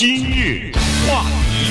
今日话题，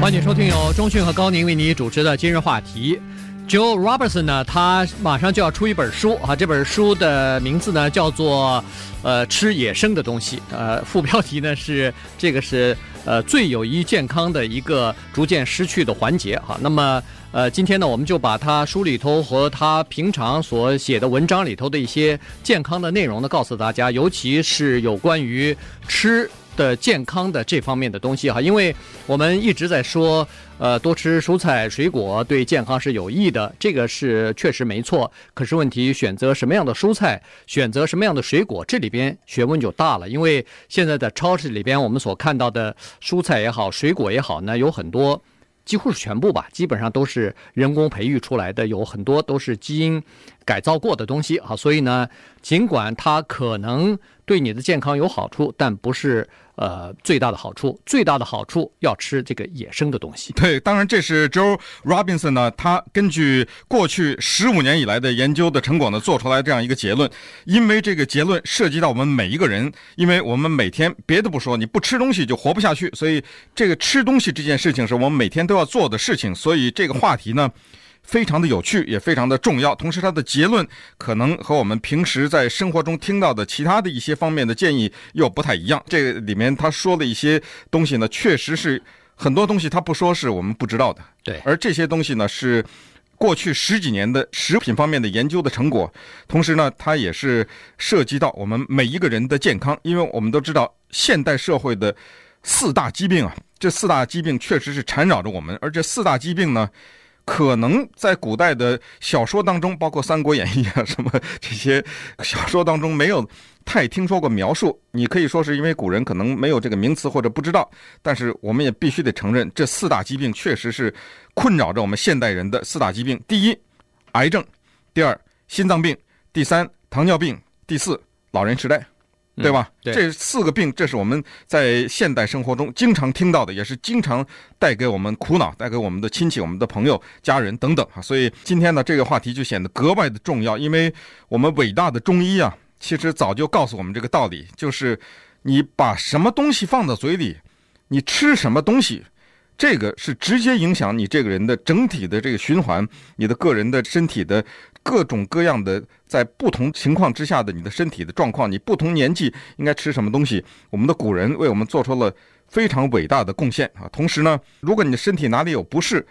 欢迎收听由中讯和高宁为你主持的今日话题。Joe Robertson 呢，他马上就要出一本书啊，这本书的名字呢叫做“呃，吃野生的东西”。呃，副标题呢是“这个是呃最有益健康的一个逐渐失去的环节”哈。那么，呃，今天呢，我们就把他书里头和他平常所写的文章里头的一些健康的内容呢，告诉大家，尤其是有关于吃。的健康的这方面的东西哈，因为我们一直在说，呃，多吃蔬菜水果对健康是有益的，这个是确实没错。可是问题，选择什么样的蔬菜，选择什么样的水果，这里边学问就大了。因为现在在超市里边，我们所看到的蔬菜也好，水果也好呢，有很多。几乎是全部吧，基本上都是人工培育出来的，有很多都是基因改造过的东西啊。所以呢，尽管它可能对你的健康有好处，但不是呃最大的好处。最大的好处要吃这个野生的东西。对，当然这是 Joe Robinson 呢，他根据过去十五年以来的研究的成果呢，做出来这样一个结论。因为这个结论涉及到我们每一个人，因为我们每天别的不说，你不吃东西就活不下去，所以这个吃东西这件事情是我们每天都要做的事情。所以这个话题呢。非常的有趣，也非常的重要。同时，它的结论可能和我们平时在生活中听到的其他的一些方面的建议又不太一样。这个里面他说的一些东西呢，确实是很多东西他不说是我们不知道的。对，而这些东西呢，是过去十几年的食品方面的研究的成果。同时呢，它也是涉及到我们每一个人的健康，因为我们都知道现代社会的四大疾病啊，这四大疾病确实是缠绕着我们，而这四大疾病呢。可能在古代的小说当中，包括《三国演义》啊什么这些小说当中，没有太听说过描述。你可以说是因为古人可能没有这个名词或者不知道，但是我们也必须得承认，这四大疾病确实是困扰着我们现代人的四大疾病：第一，癌症；第二，心脏病；第三，糖尿病；第四，老人痴呆。对吧？嗯、对，这四个病，这是我们在现代生活中经常听到的，也是经常带给我们苦恼，带给我们的亲戚、我们的朋友、家人等等啊。所以今天呢，这个话题就显得格外的重要，因为我们伟大的中医啊，其实早就告诉我们这个道理，就是你把什么东西放到嘴里，你吃什么东西。这个是直接影响你这个人的整体的这个循环，你的个人的身体的各种各样的，在不同情况之下的你的身体的状况，你不同年纪应该吃什么东西。我们的古人为我们做出了非常伟大的贡献啊！同时呢，如果你的身体哪里有不适，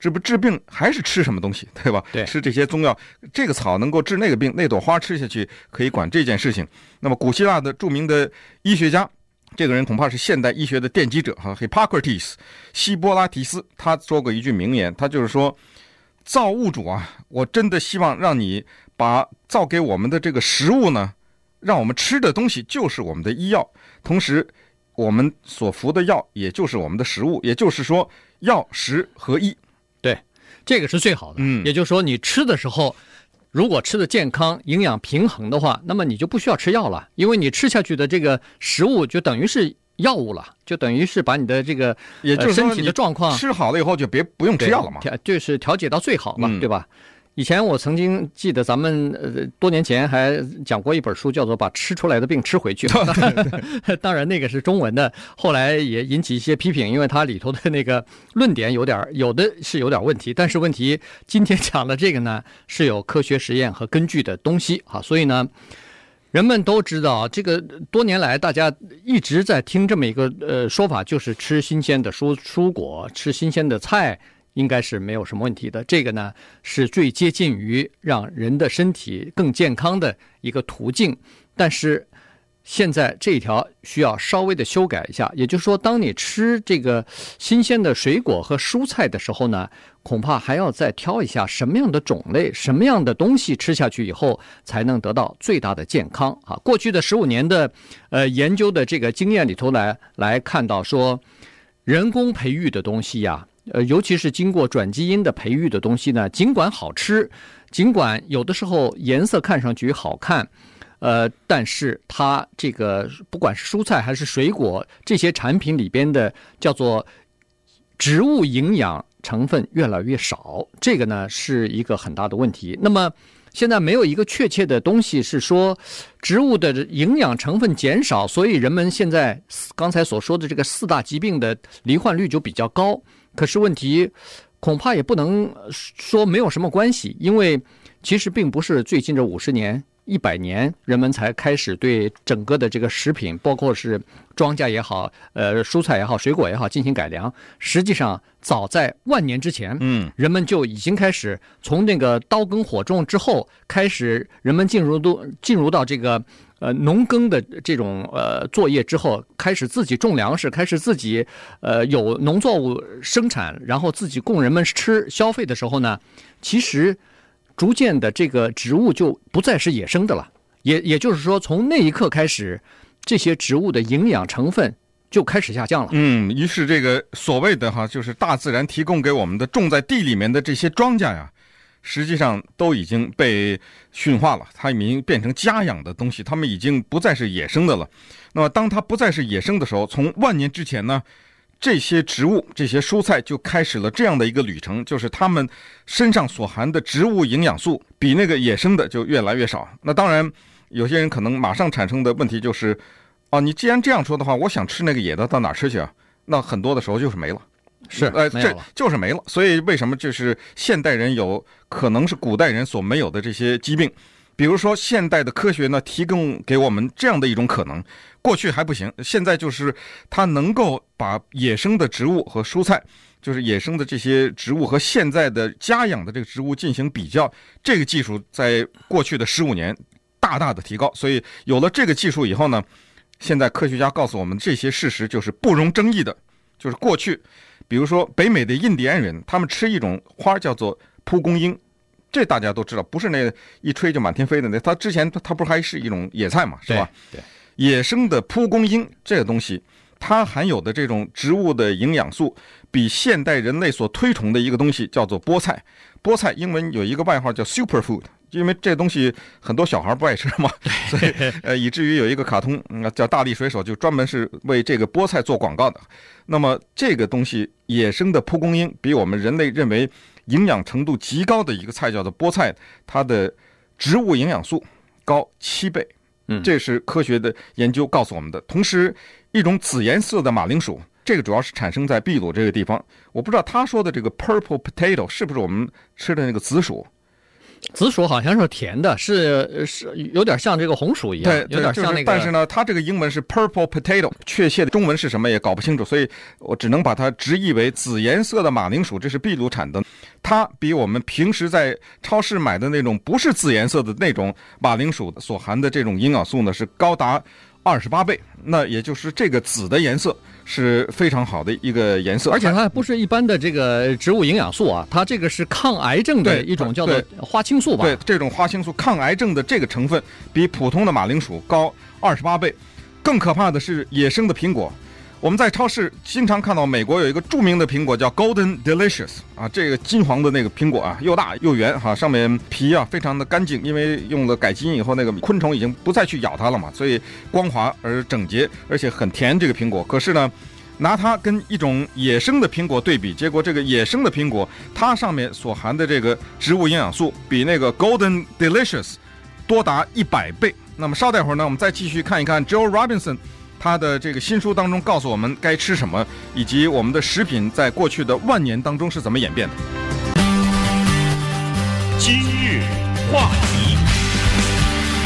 治不治病还是吃什么东西，对吧？对，吃这些中药，这个草能够治那个病，那朵花吃下去可以管这件事情。那么，古希腊的著名的医学家。这个人恐怕是现代医学的奠基者哈，Hippocrates，希波拉提斯，他说过一句名言，他就是说，造物主啊，我真的希望让你把造给我们的这个食物呢，让我们吃的东西就是我们的医药，同时我们所服的药也就是我们的食物，也就是说药食合一，对，这个是最好的。嗯，也就是说你吃的时候。如果吃的健康、营养平衡的话，那么你就不需要吃药了，因为你吃下去的这个食物就等于是药物了，就等于是把你的这个也就是身体的状况吃好了以后就别不用吃药了嘛，调就是调节到最好嘛，嗯、对吧？以前我曾经记得咱们呃多年前还讲过一本书，叫做《把吃出来的病吃回去》。当然那个是中文的，后来也引起一些批评，因为它里头的那个论点有点有的是有点问题。但是问题今天讲的这个呢是有科学实验和根据的东西啊，所以呢人们都知道这个多年来大家一直在听这么一个呃说法，就是吃新鲜的蔬蔬果，吃新鲜的菜。应该是没有什么问题的，这个呢是最接近于让人的身体更健康的一个途径。但是现在这一条需要稍微的修改一下，也就是说，当你吃这个新鲜的水果和蔬菜的时候呢，恐怕还要再挑一下什么样的种类、什么样的东西吃下去以后才能得到最大的健康啊。过去的十五年的呃研究的这个经验里头来来看到说，人工培育的东西呀。呃，尤其是经过转基因的培育的东西呢，尽管好吃，尽管有的时候颜色看上去好看，呃，但是它这个不管是蔬菜还是水果这些产品里边的叫做植物营养成分越来越少，这个呢是一个很大的问题。那么现在没有一个确切的东西是说植物的营养成分减少，所以人们现在刚才所说的这个四大疾病的罹患率就比较高。可是问题恐怕也不能说没有什么关系，因为其实并不是最近这五十年。一百年，人们才开始对整个的这个食品，包括是庄稼也好，呃，蔬菜也好，水果也好，进行改良。实际上，早在万年之前，嗯，人们就已经开始从那个刀耕火种之后，开始人们进入都进入到这个呃农耕的这种呃作业之后，开始自己种粮食，开始自己呃有农作物生产，然后自己供人们吃消费的时候呢，其实。逐渐的，这个植物就不再是野生的了，也也就是说，从那一刻开始，这些植物的营养成分就开始下降了。嗯，于是这个所谓的哈，就是大自然提供给我们的种在地里面的这些庄稼呀，实际上都已经被驯化了，它已经变成家养的东西，它们已经不再是野生的了。那么，当它不再是野生的时候，从万年之前呢？这些植物、这些蔬菜就开始了这样的一个旅程，就是它们身上所含的植物营养素比那个野生的就越来越少。那当然，有些人可能马上产生的问题就是：啊，你既然这样说的话，我想吃那个野的，到哪吃去啊？那很多的时候就是没了，是，呃，这就是没了。所以为什么就是现代人有可能是古代人所没有的这些疾病？比如说，现代的科学呢，提供给我们这样的一种可能。过去还不行，现在就是它能够把野生的植物和蔬菜，就是野生的这些植物和现在的家养的这个植物进行比较。这个技术在过去的十五年大大的提高，所以有了这个技术以后呢，现在科学家告诉我们这些事实就是不容争议的。就是过去，比如说北美的印第安人，他们吃一种花叫做蒲公英，这大家都知道，不是那一吹就满天飞的那。它之前它它不是还是一种野菜嘛，是吧？对。对野生的蒲公英这个东西，它含有的这种植物的营养素，比现代人类所推崇的一个东西叫做菠菜。菠菜英文有一个外号叫 superfood，因为这东西很多小孩不爱吃嘛，所以呃，以至于有一个卡通叫大力水手，就专门是为这个菠菜做广告的。那么这个东西，野生的蒲公英比我们人类认为营养程度极高的一个菜叫做菠菜，它的植物营养素高七倍。嗯，这是科学的研究告诉我们的。同时，一种紫颜色的马铃薯，这个主要是产生在秘鲁这个地方。我不知道他说的这个 purple potato 是不是我们吃的那个紫薯。紫薯好像是甜的，是是有点像这个红薯一样，对，有点像那个。就是、但是呢，它这个英文是 purple potato，确切的中文是什么也搞不清楚，所以我只能把它直译为紫颜色的马铃薯。这是秘鲁产的，它比我们平时在超市买的那种不是紫颜色的那种马铃薯所含的这种营养素呢，是高达二十八倍。那也就是这个紫的颜色。是非常好的一个颜色，而且它不是一般的这个植物营养素啊，它这个是抗癌症的一种叫做花青素吧？对，这种花青素抗癌症的这个成分比普通的马铃薯高二十八倍。更可怕的是野生的苹果。我们在超市经常看到，美国有一个著名的苹果叫 Golden Delicious 啊，这个金黄的那个苹果啊，又大又圆哈，上面皮啊非常的干净，因为用了改基因以后，那个昆虫已经不再去咬它了嘛，所以光滑而整洁，而且很甜。这个苹果，可是呢，拿它跟一种野生的苹果对比，结果这个野生的苹果，它上面所含的这个植物营养素比那个 Golden Delicious 多达一百倍。那么稍待会儿呢，我们再继续看一看 Joe Robinson。他的这个新书当中告诉我们该吃什么，以及我们的食品在过去的万年当中是怎么演变的。今日话题，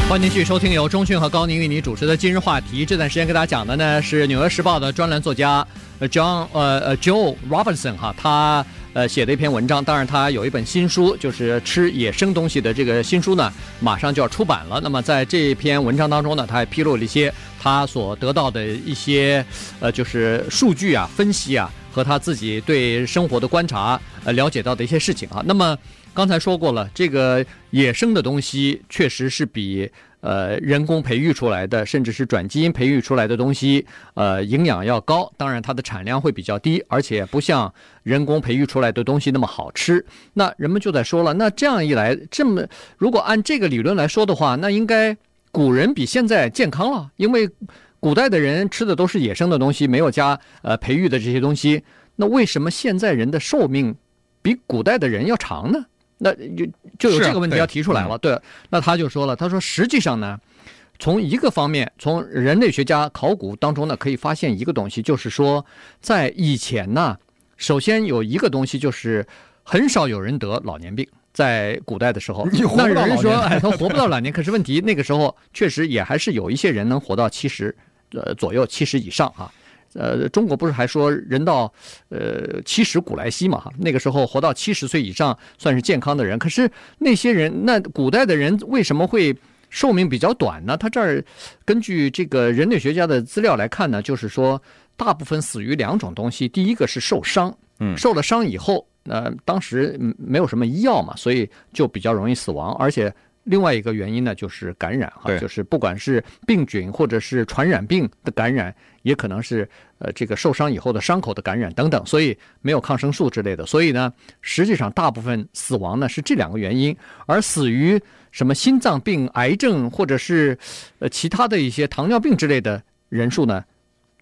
欢迎继续收听由中讯和高宁为你主持的今日话题。这段时间给大家讲的呢是《纽约时报》的专栏作家 John 呃呃 Joe Robinson 哈，他。呃，写的一篇文章，当然他有一本新书，就是吃野生东西的这个新书呢，马上就要出版了。那么在这篇文章当中呢，他还披露了一些他所得到的一些呃，就是数据啊、分析啊，和他自己对生活的观察，呃，了解到的一些事情啊。那么刚才说过了，这个野生的东西确实是比。呃，人工培育出来的，甚至是转基因培育出来的东西，呃，营养要高，当然它的产量会比较低，而且不像人工培育出来的东西那么好吃。那人们就在说了，那这样一来，这么如果按这个理论来说的话，那应该古人比现在健康了，因为古代的人吃的都是野生的东西，没有加呃培育的这些东西。那为什么现在人的寿命比古代的人要长呢？那就就有这个问题要提出来了。对，那他就说了，他说实际上呢，从一个方面，从人类学家考古当中呢，可以发现一个东西，就是说在以前呢，首先有一个东西就是很少有人得老年病。在古代的时候，那有人说，哎，他活不到老年。可是问题，那个时候确实也还是有一些人能活到七十，呃左右，七十以上啊。呃，中国不是还说人到呃七十古来稀嘛？哈，那个时候活到七十岁以上算是健康的人。可是那些人，那古代的人为什么会寿命比较短呢？他这儿根据这个人类学家的资料来看呢，就是说大部分死于两种东西，第一个是受伤，嗯，受了伤以后。呃，当时没有什么医药嘛，所以就比较容易死亡。而且另外一个原因呢，就是感染哈，就是不管是病菌或者是传染病的感染，也可能是呃这个受伤以后的伤口的感染等等，所以没有抗生素之类的。所以呢，实际上大部分死亡呢是这两个原因，而死于什么心脏病、癌症或者是呃其他的一些糖尿病之类的人数呢，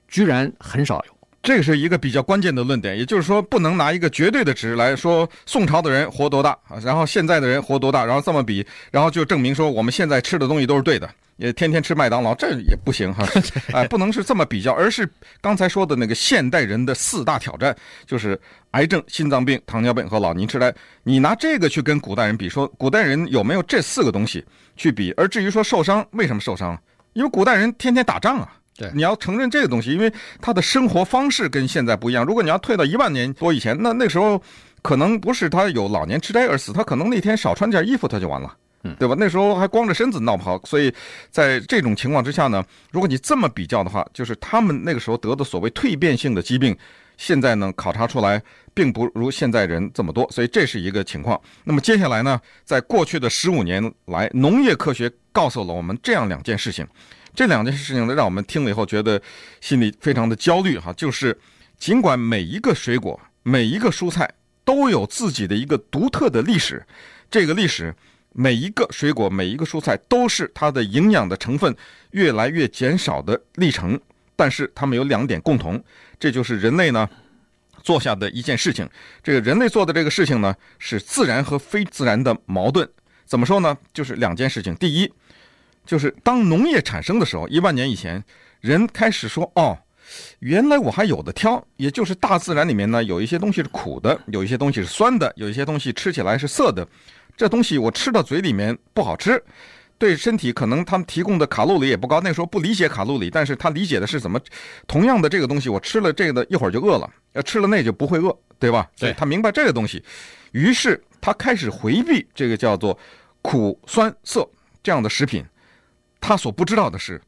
居然很少有。这个是一个比较关键的论点，也就是说，不能拿一个绝对的值来说宋朝的人活多大啊，然后现在的人活多大，然后这么比，然后就证明说我们现在吃的东西都是对的，也天天吃麦当劳，这也不行哈，哎，不能是这么比较，而是刚才说的那个现代人的四大挑战，就是癌症、心脏病、糖尿病和老年痴呆，你拿这个去跟古代人比，说古代人有没有这四个东西去比，而至于说受伤，为什么受伤？因为古代人天天打仗啊。对，你要承认这个东西，因为他的生活方式跟现在不一样。如果你要退到一万年多以前，那那时候可能不是他有老年痴呆而死，他可能那天少穿件衣服他就完了，嗯，对吧？那时候还光着身子闹不好。所以在这种情况之下呢，如果你这么比较的话，就是他们那个时候得的所谓蜕变性的疾病，现在呢考察出来并不如现在人这么多，所以这是一个情况。那么接下来呢，在过去的十五年来，农业科学告诉了我们这样两件事情。这两件事情呢，让我们听了以后觉得心里非常的焦虑哈。就是尽管每一个水果、每一个蔬菜都有自己的一个独特的历史，这个历史每一个水果、每一个蔬菜都是它的营养的成分越来越减少的历程，但是它们有两点共同，这就是人类呢做下的一件事情。这个人类做的这个事情呢，是自然和非自然的矛盾。怎么说呢？就是两件事情。第一。就是当农业产生的时候，一万年以前，人开始说：“哦，原来我还有的挑。”也就是大自然里面呢，有一些东西是苦的，有一些东西是酸的，有一些东西吃起来是涩的。这东西我吃到嘴里面不好吃，对身体可能他们提供的卡路里也不高。那时候不理解卡路里，但是他理解的是怎么，同样的这个东西，我吃了这个一会儿就饿了，要吃了那就不会饿，对吧？对，他明白这个东西，于是他开始回避这个叫做苦酸涩这样的食品。他所不知道的是，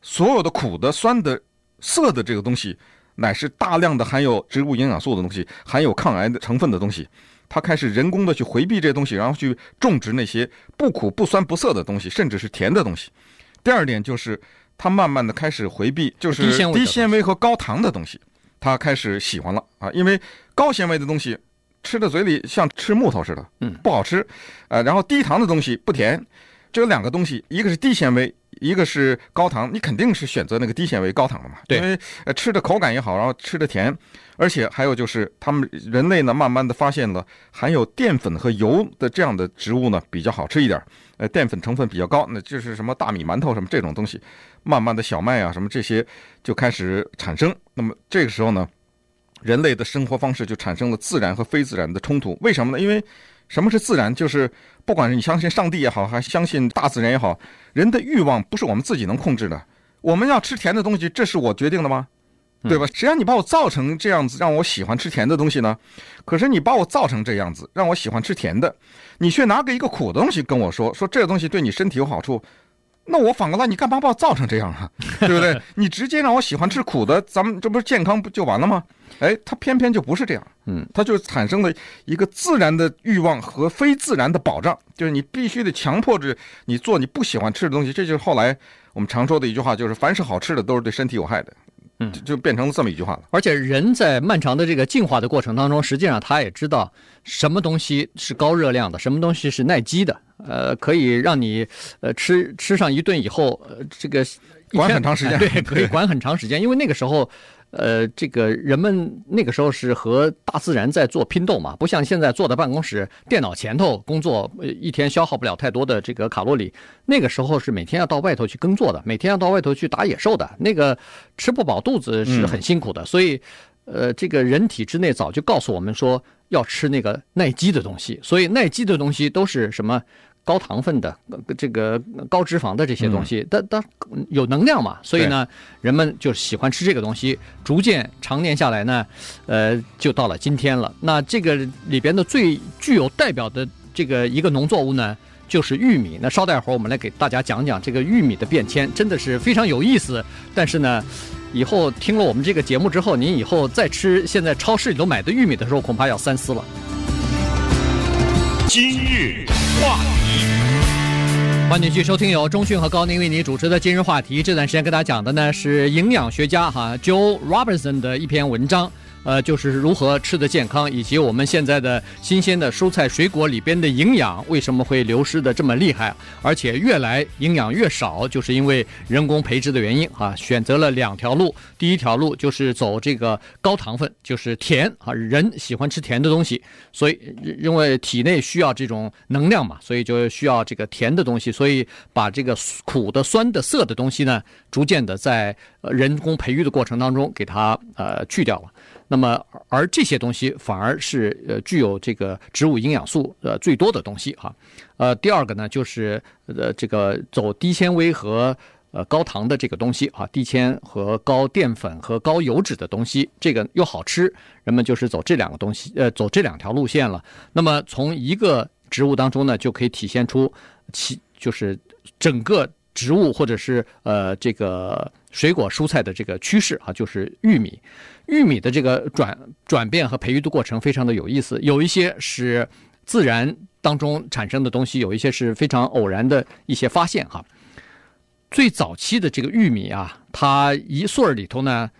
所有的苦的、酸的、涩的这个东西，乃是大量的含有植物营养素的东西，含有抗癌的成分的东西。他开始人工的去回避这些东西，然后去种植那些不苦、不酸、不涩的东西，甚至是甜的东西。第二点就是，他慢慢的开始回避，就是低纤维和高糖的东西，他开始喜欢了啊，因为高纤维的东西吃到嘴里像吃木头似的，嗯，不好吃，呃，然后低糖的东西不甜。这有两个东西，一个是低纤维，一个是高糖，你肯定是选择那个低纤维高糖的嘛？对，因为呃吃的口感也好，然后吃的甜，而且还有就是他们人类呢，慢慢的发现了含有淀粉和油的这样的植物呢比较好吃一点，呃，淀粉成分比较高，那就是什么大米、馒头什么这种东西，慢慢的小麦啊什么这些就开始产生。那么这个时候呢，人类的生活方式就产生了自然和非自然的冲突。为什么呢？因为什么是自然？就是不管是你相信上帝也好，还相信大自然也好，人的欲望不是我们自己能控制的。我们要吃甜的东西，这是我决定的吗？对吧？谁让你把我造成这样子，让我喜欢吃甜的东西呢？可是你把我造成这样子，让我喜欢吃甜的，你却拿个一个苦的东西跟我说，说这个东西对你身体有好处。那我反过来，你干嘛把我造成这样啊？对不对？你直接让我喜欢吃苦的，咱们这不是健康不就完了吗？哎，他偏偏就不是这样，嗯，他就产生了一个自然的欲望和非自然的保障，就是你必须得强迫着你做你不喜欢吃的东西。这就是后来我们常说的一句话，就是凡是好吃的都是对身体有害的，嗯，就变成了这么一句话了。而且人在漫长的这个进化的过程当中，实际上他也知道什么东西是高热量的，什么东西是耐饥的。呃，可以让你呃吃吃上一顿以后，呃，这个管很长时间，对，可以管很长时间，因为那个时候，呃，这个人们那个时候是和大自然在做拼斗嘛，不像现在坐在办公室电脑前头工作，一天消耗不了太多的这个卡路里。那个时候是每天要到外头去耕作的，每天要到外头去打野兽的，那个吃不饱肚子是很辛苦的。所以，呃，这个人体之内早就告诉我们说要吃那个耐饥的东西，所以耐饥的东西都是什么？高糖分的、这个高脂肪的这些东西，它它有能量嘛，所以呢，人们就喜欢吃这个东西。逐渐常年下来呢，呃，就到了今天了。那这个里边的最具有代表的这个一个农作物呢，就是玉米。那稍待会儿我们来给大家讲讲这个玉米的变迁，真的是非常有意思。但是呢，以后听了我们这个节目之后，您以后再吃现在超市里头买的玉米的时候，恐怕要三思了。今日话题，欢迎继续收听由中讯和高宁为你主持的今日话题。这段时间跟大家讲的呢是营养学家哈 Joe Robertson 的一篇文章。呃，就是如何吃得健康，以及我们现在的新鲜的蔬菜水果里边的营养为什么会流失的这么厉害，而且越来营养越少，就是因为人工培植的原因啊。选择了两条路，第一条路就是走这个高糖分，就是甜啊，人喜欢吃甜的东西，所以因为体内需要这种能量嘛，所以就需要这个甜的东西，所以把这个苦的、酸的、涩的东西呢，逐渐的在人工培育的过程当中给它呃去掉了。那么，而这些东西反而是呃具有这个植物营养素呃最多的东西哈，呃，第二个呢就是呃这个走低纤维和呃高糖的这个东西啊，低纤和高淀粉和高油脂的东西，这个又好吃，人们就是走这两个东西，呃，走这两条路线了。那么从一个植物当中呢，就可以体现出其就是整个植物或者是呃这个水果蔬菜的这个趋势啊，就是玉米。玉米的这个转转变和培育的过程非常的有意思，有一些是自然当中产生的东西，有一些是非常偶然的一些发现哈。最早期的这个玉米啊，它一穗儿里头呢，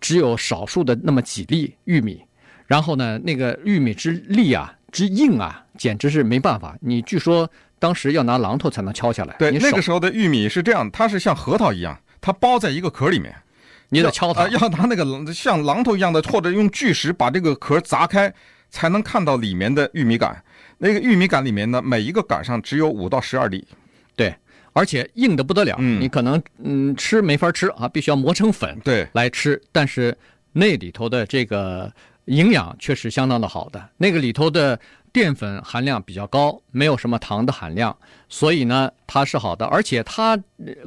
只有少数的那么几粒玉米，然后呢，那个玉米之粒啊，之硬啊，简直是没办法。你据说当时要拿榔头才能敲下来。对，那个时候的玉米是这样，它是像核桃一样，它包在一个壳里面。你得敲它，要拿那个像榔头一样的，或者用巨石把这个壳砸开，才能看到里面的玉米杆。那个玉米杆里面呢，每一个杆上只有五到十二粒，对，而且硬的不得了。嗯，你可能嗯吃没法吃啊，必须要磨成粉对来吃。但是那里头的这个营养却是相当的好的，那个里头的。淀粉含量比较高，没有什么糖的含量，所以呢，它是好的。而且它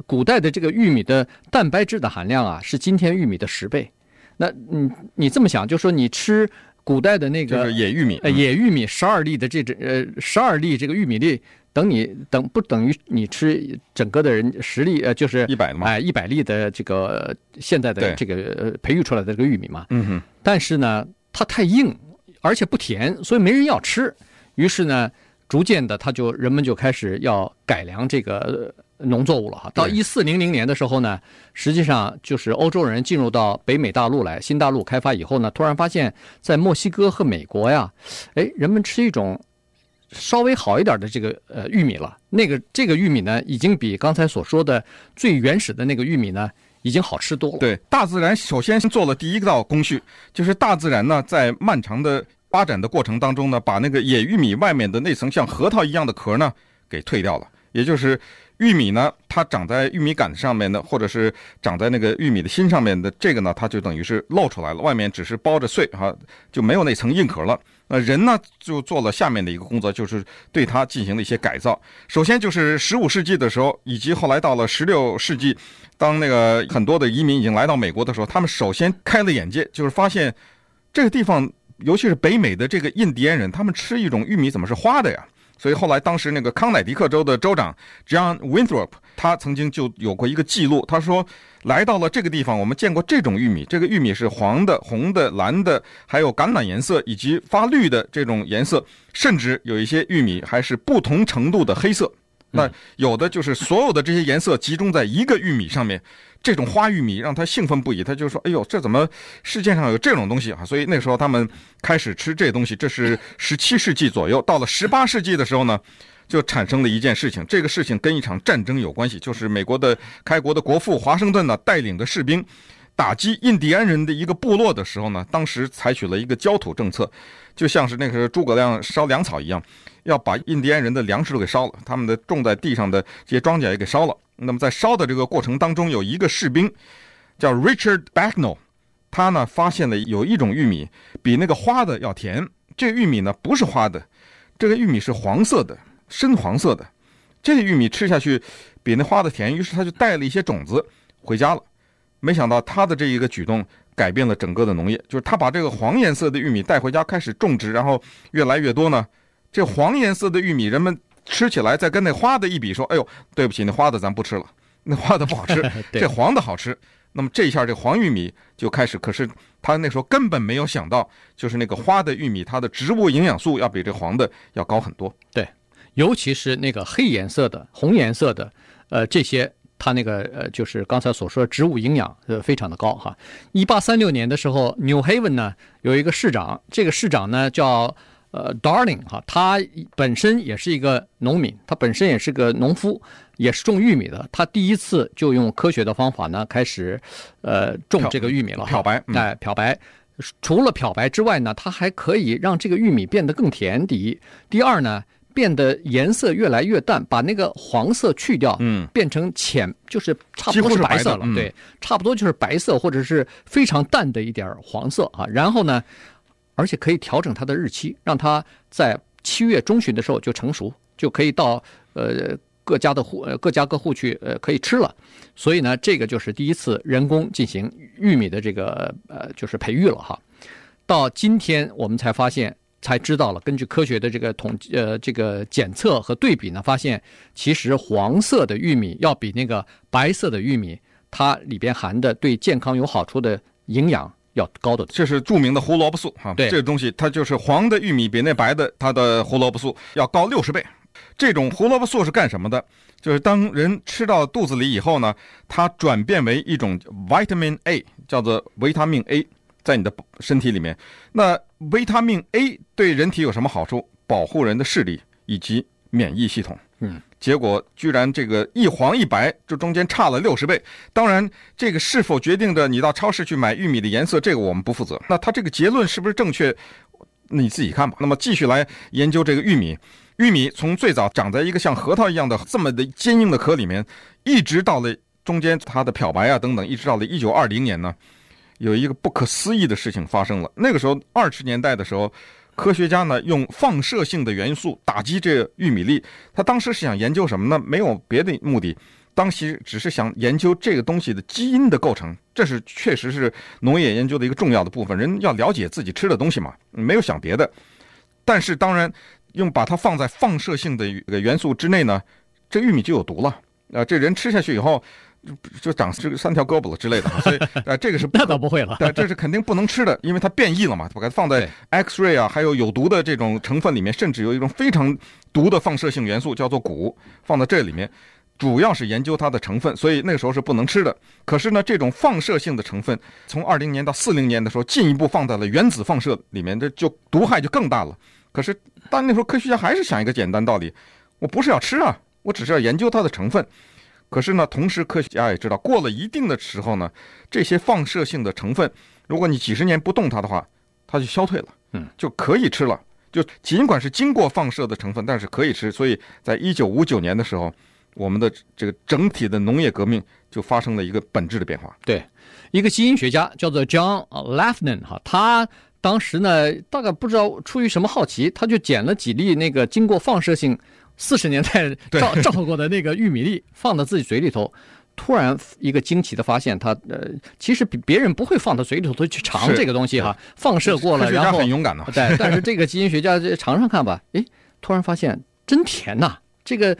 古代的这个玉米的蛋白质的含量啊，是今天玉米的十倍。那你你这么想，就说你吃古代的那个野玉米，呃，野玉米十二粒的这只呃十二粒这个玉米粒，等你等不等于你吃整个的人十粒呃就是一百嘛，哎一百粒的这个现在的这个培育出来的这个玉米嘛。嗯哼。但是呢，它太硬。而且不甜，所以没人要吃。于是呢，逐渐的，他就人们就开始要改良这个农作物了哈。到一四零零年的时候呢，实际上就是欧洲人进入到北美大陆来，新大陆开发以后呢，突然发现，在墨西哥和美国呀，哎，人们吃一种稍微好一点的这个呃玉米了。那个这个玉米呢，已经比刚才所说的最原始的那个玉米呢。已经好吃多了。对，大自然首先做了第一道工序，就是大自然呢，在漫长的发展的过程当中呢，把那个野玉米外面的那层像核桃一样的壳呢给退掉了。也就是玉米呢，它长在玉米杆上面的，或者是长在那个玉米的心上面的这个呢，它就等于是露出来了，外面只是包着穗哈，就没有那层硬壳了。那人呢，就做了下面的一个工作，就是对它进行了一些改造。首先就是十五世纪的时候，以及后来到了十六世纪。当那个很多的移民已经来到美国的时候，他们首先开了眼界，就是发现这个地方，尤其是北美的这个印第安人，他们吃一种玉米怎么是花的呀？所以后来当时那个康乃狄克州的州长 John Winthrop，他曾经就有过一个记录，他说来到了这个地方，我们见过这种玉米，这个玉米是黄的、红的、蓝的，还有橄榄颜色以及发绿的这种颜色，甚至有一些玉米还是不同程度的黑色。那有的就是所有的这些颜色集中在一个玉米上面，这种花玉米让他兴奋不已。他就说：“哎呦，这怎么世界上有这种东西啊？”所以那时候他们开始吃这东西。这是十七世纪左右，到了十八世纪的时候呢，就产生了一件事情。这个事情跟一场战争有关系，就是美国的开国的国父华盛顿呢带领的士兵。打击印第安人的一个部落的时候呢，当时采取了一个焦土政策，就像是那个诸葛亮烧粮草一样，要把印第安人的粮食都给烧了，他们的种在地上的这些庄稼也给烧了。那么在烧的这个过程当中，有一个士兵叫 Richard Bagnall，他呢发现了有一种玉米比那个花的要甜。这个玉米呢不是花的，这个玉米是黄色的，深黄色的。这个玉米吃下去比那花的甜，于是他就带了一些种子回家了。没想到他的这一个举动改变了整个的农业，就是他把这个黄颜色的玉米带回家开始种植，然后越来越多呢。这黄颜色的玉米人们吃起来再跟那花的一比，说：“哎呦，对不起，那花的咱不吃了，那花的不好吃，这黄的好吃。”那么这一下这黄玉米就开始，可是他那时候根本没有想到，就是那个花的玉米，它的植物营养素要比这黄的要高很多。对，尤其是那个黑颜色的、红颜色的，呃，这些它那个呃，就是刚才所说的植物营养呃非常的高哈。一八三六年的时候，New Haven 呢有一个市长，这个市长呢叫。呃，Darling 哈，他本身也是一个农民，他本身也是个农夫，也是种玉米的。他第一次就用科学的方法呢，开始呃种这个玉米了。漂白，哎，漂白。除了漂白之外呢，它还可以让这个玉米变得更甜。第一，第二呢，变得颜色越来越淡，把那个黄色去掉，嗯，变成浅，就是差不多是白色了。对，差不多就是白色或者是非常淡的一点黄色啊。然后呢，而且可以调整它的日期，让它在七月中旬的时候就成熟，就可以到呃各家的户呃各家各户去呃可以吃了。所以呢，这个就是第一次人工进行玉米的这个呃就是培育了哈。到今天我们才发现，才知道了，根据科学的这个统计呃这个检测和对比呢，发现其实黄色的玉米要比那个白色的玉米，它里边含的对健康有好处的营养。要高的，这是著名的胡萝卜素哈。对，这个东西它就是黄的玉米比那白的它的胡萝卜素要高六十倍。这种胡萝卜素是干什么的？就是当人吃到肚子里以后呢，它转变为一种 vitamin A，叫做维他命 A，在你的身体里面。那维他命 A 对人体有什么好处？保护人的视力以及免疫系统。嗯。结果居然这个一黄一白，这中间差了六十倍。当然，这个是否决定着你到超市去买玉米的颜色，这个我们不负责。那他这个结论是不是正确？你自己看吧。那么继续来研究这个玉米。玉米从最早长在一个像核桃一样的这么的坚硬的壳里面，一直到了中间它的漂白啊等等，一直到了一九二零年呢，有一个不可思议的事情发生了。那个时候二十年代的时候。科学家呢，用放射性的元素打击这个玉米粒，他当时是想研究什么呢？没有别的目的，当时只是想研究这个东西的基因的构成。这是确实是农业研究的一个重要的部分，人要了解自己吃的东西嘛，没有想别的。但是当然，用把它放在放射性的元素之内呢，这玉米就有毒了。啊，这人吃下去以后。就长这个三条胳膊了之类的，所以呃，这个是 那倒不会了，但，这是肯定不能吃的，因为它变异了嘛，把它放在 X-ray 啊，还有有毒的这种成分里面，甚至有一种非常毒的放射性元素叫做钴，放到这里面，主要是研究它的成分，所以那个时候是不能吃的。可是呢，这种放射性的成分从二零年到四零年的时候，进一步放在了原子放射里面，这就毒害就更大了。可是，但那时候科学家还是想一个简单道理，我不是要吃啊，我只是要研究它的成分。可是呢，同时科学家也知道，过了一定的时候呢，这些放射性的成分，如果你几十年不动它的话，它就消退了，嗯，就可以吃了。就尽管是经过放射的成分，但是可以吃。所以在一九五九年的时候，我们的这个整体的农业革命就发生了一个本质的变化。对，一个基因学家叫做 John Lafnin 哈，他当时呢，大概不知道出于什么好奇，他就捡了几粒那个经过放射性。四十年代照照过的那个玉米粒放到自己嘴里头，突然一个惊奇的发现，他呃，其实别人不会放到嘴里头去尝这个东西哈，放射过了，然后很勇敢的，对，但是这个基因学家尝尝看吧，诶，突然发现真甜呐，这个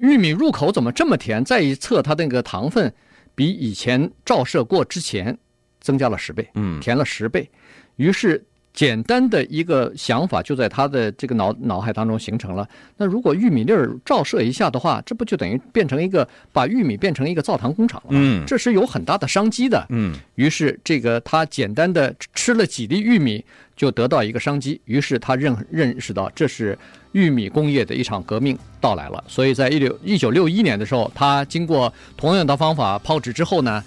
玉米入口怎么这么甜？再一测，它那个糖分比以前照射过之前增加了十倍，嗯，甜了十倍，于是。简单的一个想法就在他的这个脑脑海当中形成了。那如果玉米粒儿照射一下的话，这不就等于变成一个把玉米变成一个造糖工厂了？嗯，这是有很大的商机的。嗯，于是这个他简单的吃了几粒玉米就得到一个商机，于是他认认识到这是玉米工业的一场革命到来了。所以在一六一九六一年的时候，他经过同样的方法抛掷之后呢。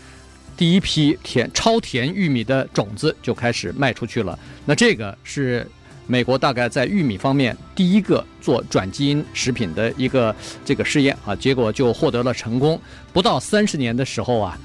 第一批甜超甜玉米的种子就开始卖出去了。那这个是美国大概在玉米方面第一个做转基因食品的一个这个试验啊，结果就获得了成功。不到三十年的时候啊，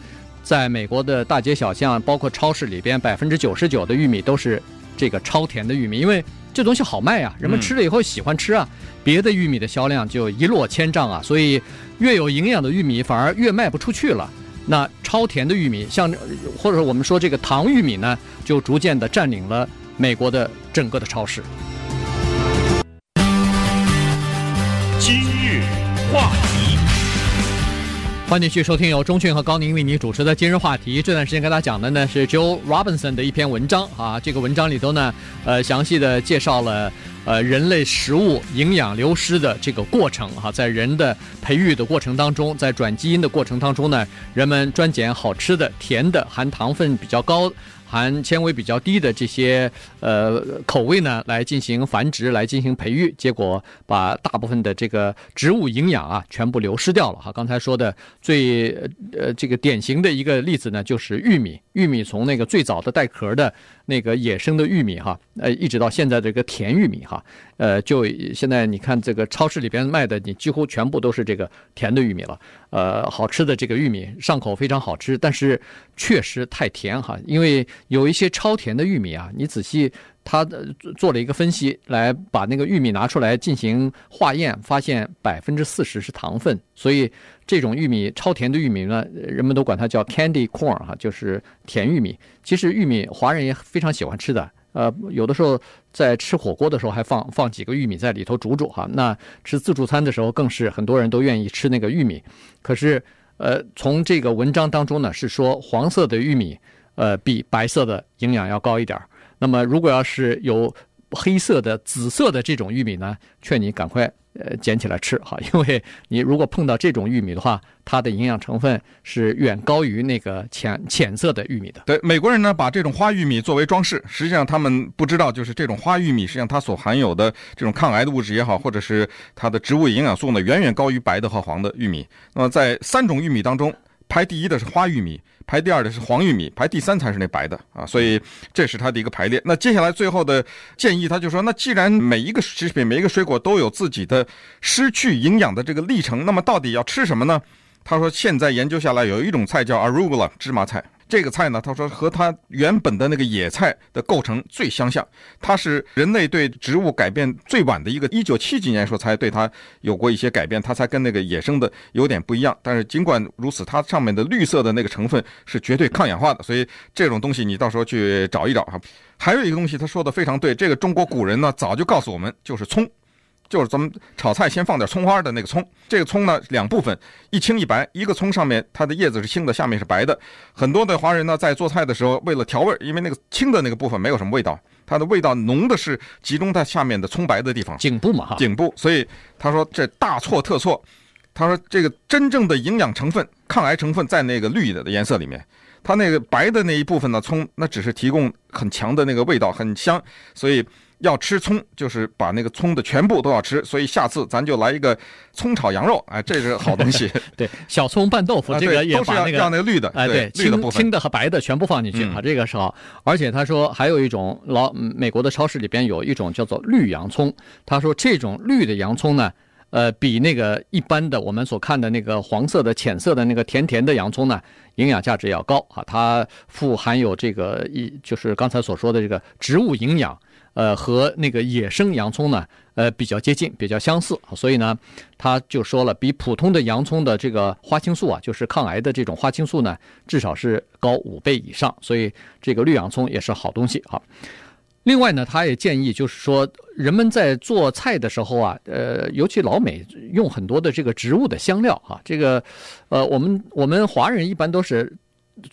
在美国的大街小巷，包括超市里边，百分之九十九的玉米都是这个超甜的玉米，因为这东西好卖啊，人们吃了以后喜欢吃啊。别的玉米的销量就一落千丈啊，所以越有营养的玉米反而越卖不出去了。那超甜的玉米，像或者我们说这个糖玉米呢，就逐渐的占领了美国的整个的超市。今日话题，欢迎继续收听由钟讯和高宁为你主持的今日话题。这段时间跟大家讲的呢是 Joe Robinson 的一篇文章啊，这个文章里头呢，呃，详细的介绍了。呃，人类食物营养流失的这个过程哈，在人的培育的过程当中，在转基因的过程当中呢，人们专拣好吃的、甜的、含糖分比较高。含纤维比较低的这些呃口味呢，来进行繁殖，来进行培育，结果把大部分的这个植物营养啊全部流失掉了哈。刚才说的最呃这个典型的一个例子呢，就是玉米。玉米从那个最早的带壳的那个野生的玉米哈，呃一直到现在这个甜玉米哈，呃就现在你看这个超市里边卖的，你几乎全部都是这个甜的玉米了。呃，好吃的这个玉米上口非常好吃，但是确实太甜哈，因为。有一些超甜的玉米啊，你仔细他做了一个分析，来把那个玉米拿出来进行化验，发现百分之四十是糖分，所以这种玉米超甜的玉米呢，人们都管它叫 candy corn 哈，就是甜玉米。其实玉米华人也非常喜欢吃的，呃，有的时候在吃火锅的时候还放放几个玉米在里头煮煮哈。那吃自助餐的时候更是很多人都愿意吃那个玉米。可是，呃，从这个文章当中呢，是说黄色的玉米。呃，比白色的营养要高一点儿。那么，如果要是有黑色的、紫色的这种玉米呢，劝你赶快呃捡起来吃哈，因为你如果碰到这种玉米的话，它的营养成分是远高于那个浅浅色的玉米的。对，美国人呢，把这种花玉米作为装饰，实际上他们不知道，就是这种花玉米实际上它所含有的这种抗癌的物质也好，或者是它的植物营养素呢，远远高于白的和黄的玉米。那么，在三种玉米当中，排第一的是花玉米。排第二的是黄玉米，排第三才是那白的啊，所以这是它的一个排列。那接下来最后的建议，他就说，那既然每一个食品、每一个水果都有自己的失去营养的这个历程，那么到底要吃什么呢？他说，现在研究下来有一种菜叫 arugula 芝麻菜。这个菜呢，他说和它原本的那个野菜的构成最相像，它是人类对植物改变最晚的一个，一九七几年时候才对它有过一些改变，它才跟那个野生的有点不一样。但是尽管如此，它上面的绿色的那个成分是绝对抗氧化的，所以这种东西你到时候去找一找哈。还有一个东西，他说的非常对，这个中国古人呢早就告诉我们，就是葱。就是咱们炒菜先放点葱花的那个葱，这个葱呢两部分，一青一白，一个葱上面它的叶子是青的，下面是白的。很多的华人呢在做菜的时候，为了调味，因为那个青的那个部分没有什么味道，它的味道浓的是集中在下面的葱白的地方，颈部嘛哈，颈部。所以他说这大错特错，他说这个真正的营养成分、抗癌成分在那个绿的的颜色里面，它那个白的那一部分呢葱，那只是提供很强的那个味道，很香，所以。要吃葱，就是把那个葱的全部都要吃，所以下次咱就来一个葱炒羊肉，哎，这是好东西。对，小葱拌豆腐，这个也把那个要那个绿的，哎，对，绿的部分，青的和白的全部放进去啊，这个是好。而且他说还有一种老美国的超市里边有一种叫做绿洋葱，他说这种绿的洋葱呢，呃，比那个一般的我们所看的那个黄色的浅色的那个甜甜的洋葱呢，营养价值要高啊，它富含有这个一就是刚才所说的这个植物营养。呃，和那个野生洋葱呢，呃，比较接近，比较相似，所以呢，他就说了，比普通的洋葱的这个花青素啊，就是抗癌的这种花青素呢，至少是高五倍以上，所以这个绿洋葱也是好东西啊。另外呢，他也建议，就是说人们在做菜的时候啊，呃，尤其老美用很多的这个植物的香料啊，这个，呃，我们我们华人一般都是。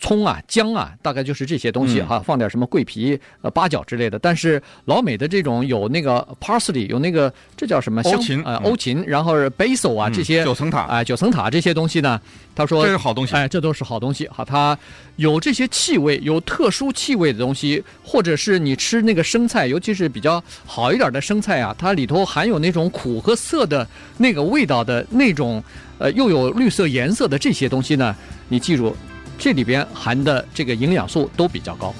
葱啊，姜啊，大概就是这些东西哈，放点什么桂皮、呃八角之类的。但是老美的这种有那个 parsley，有那个这叫什么？欧芹啊，欧芹，然后 basil 啊这些九层塔啊，九层塔这些东西呢，他说这是好东西，哎，这都是好东西哈。它有这些气味，有特殊气味的东西，或者是你吃那个生菜，尤其是比较好一点的生菜啊，它里头含有那种苦和涩的那个味道的那种，呃，又有绿色颜色的这些东西呢，你记住。这里边含的这个营养素都比较高。